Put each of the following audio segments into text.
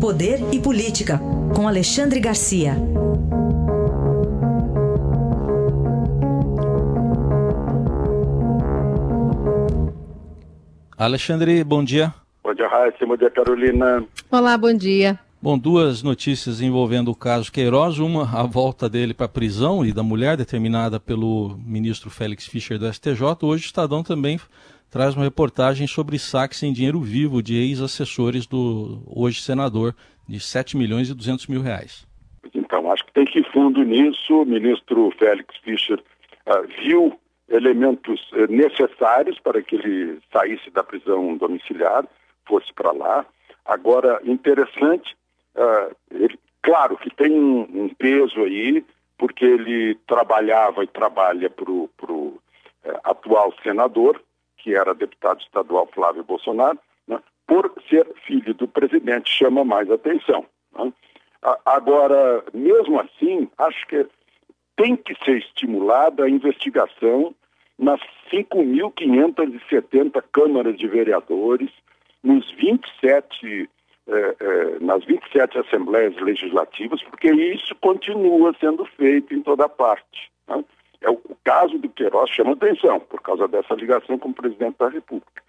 Poder e Política, com Alexandre Garcia. Alexandre, bom dia. Bom dia, Raíssa. Bom dia, Carolina. Olá, bom dia. Bom, duas notícias envolvendo o caso Queiroz. Uma, a volta dele para a prisão e da mulher, determinada pelo ministro Félix Fischer do STJ. Hoje o Estadão também traz uma reportagem sobre saques em dinheiro vivo de ex-assessores do hoje senador de 7 milhões e 200 mil reais. Então, acho que tem que ir fundo nisso. O ministro Félix Fischer uh, viu elementos uh, necessários para que ele saísse da prisão domiciliar, fosse para lá. Agora, interessante, uh, ele, claro que tem um, um, peso aí, porque ele trabalhava e trabalha para o eh, atual senador, que era deputado estadual Flávio Bolsonaro, né, por ser filho do presidente, chama mais atenção. Né? Agora, mesmo assim, acho que tem que ser estimulada a investigação nas 5.570 câmaras de vereadores, nos 27, eh, eh, nas 27 assembleias legislativas, porque isso continua sendo feito em toda parte. Né? Caso do Queiroz chama atenção, por causa dessa ligação com o presidente da República.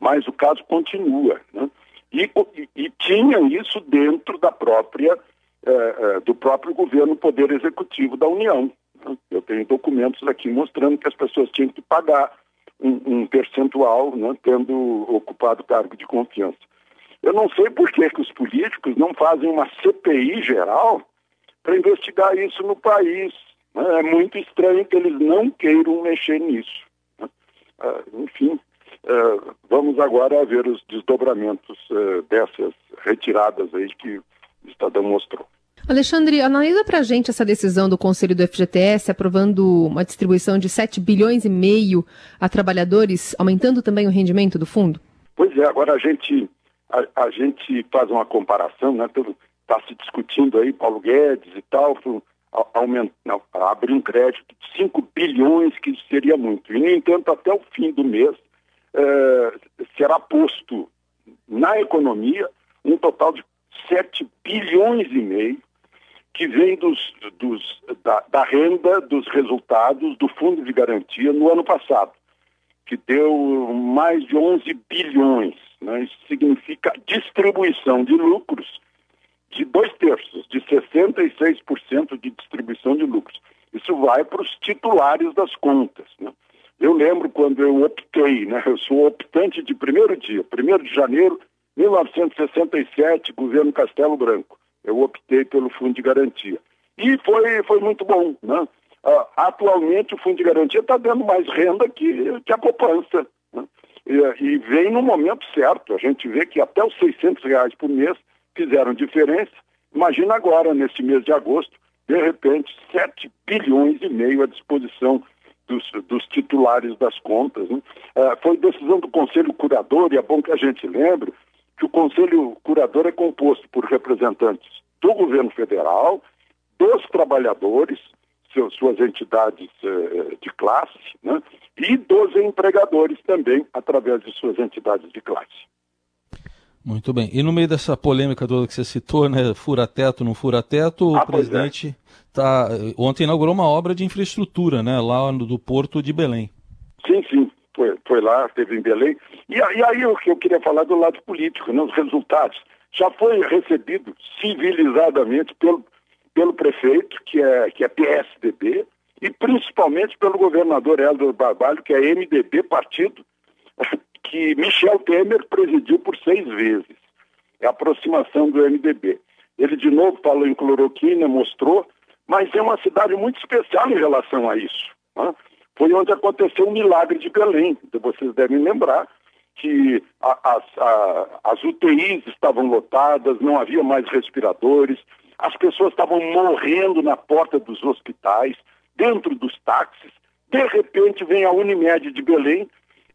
Mas o caso continua. Né? E, e, e, tinha isso dentro da própria, eh, eh, do próprio governo, Poder Executivo da União. Né? Eu tenho documentos aqui mostrando que as pessoas tinham que pagar um, um percentual, né, tendo ocupado cargo de confiança. Eu não sei por que, que os políticos não fazem uma CPI geral para investigar isso no país. É muito estranho que eles não queiram mexer nisso. Né? Uh, enfim, uh, vamos agora ver os desdobramentos uh, dessas retiradas aí que o Estadão mostrou. Alexandre, analisa para a gente essa decisão do Conselho do FGTS aprovando uma distribuição de 7 bilhões e meio a trabalhadores, aumentando também o rendimento do fundo? Pois é, agora a gente, a, a gente faz uma comparação, né? Está se discutindo aí, Paulo Guedes e tal, aumentar, abrir um crédito de 5 bilhões, que seria muito. E, no entanto, até o fim do mês, eh, será posto na economia um total de 7 bilhões e meio que vem dos, dos, da, da, renda dos resultados do Fundo de Garantia no ano passado, que deu mais de 11 bilhões. Né? Isso significa distribuição de lucros de dois terços, de 66% de distribuição de lucros. Isso vai para os titulares das contas. Né? Eu lembro quando eu optei, né? eu sou optante de primeiro dia, 1 de janeiro de 1967, governo Castelo Branco eu optei pelo fundo de garantia. E foi, foi muito bom. Né? Uh, atualmente o fundo de garantia está dando mais renda que, que a poupança. Né? E, e, vem no momento certo. A gente vê que até os 600 reais por mês fizeram diferença. Imagina agora, nesse mês de agosto, de repente, 7 bilhões e meio à disposição dos, dos titulares das contas. Né? Uh, foi decisão do Conselho Curador, e é bom que a gente lembre que o Conselho Curador é composto por representantes do governo federal, dos trabalhadores, seus, suas entidades eh, de classe, né, e dos empregadores também, através de suas entidades de classe. Muito bem. E no meio dessa polêmica toda que você citou, né, fura-teto, não fura-teto, ah, o presidente é. tá, ontem inaugurou uma obra de infraestrutura, né, lá no, do Porto de Belém. Sim, sim foi, foi lá, esteve em Belém. E, e aí o que eu queria falar do lado político, né, os resultados. Já foi recebido civilizadamente pelo, pelo prefeito, que é, que é PSDB, e principalmente pelo governador Helder Barbalho, que é MDB, partido que Michel Temer presidiu por seis vezes. É a aproximação do MDB. Ele de novo falou em cloroquina, mostrou, mas é uma cidade muito especial em relação a isso. Né? foi onde aconteceu o milagre de Belém. Vocês devem lembrar que a, as, a, as UTIs estavam lotadas, não havia mais respiradores, as pessoas estavam morrendo na porta dos hospitais, dentro dos táxis. De repente vem a Unimed de Belém,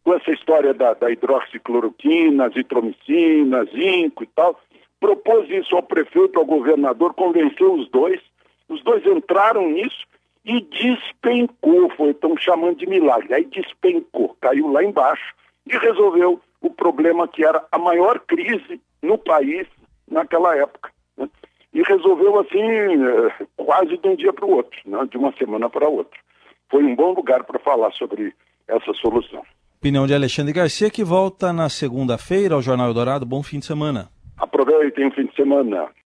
com essa história da, da hidroxicloroquina, azitromicina, zinco e tal, propôs isso ao prefeito, ao governador, convenceu os dois, os dois entraram nisso e despencou, foi estão chamando de milagre. Aí despencou, caiu lá embaixo e resolveu o problema que era a maior crise no país naquela época. Né? E resolveu assim, eh, quase de um dia para o outro, né? de uma semana para outra. Foi um bom lugar para falar sobre essa solução. Opinião de Alexandre Garcia, que volta na segunda-feira ao Jornal Eldorado. Bom fim de semana. Aproveitem o fim de semana.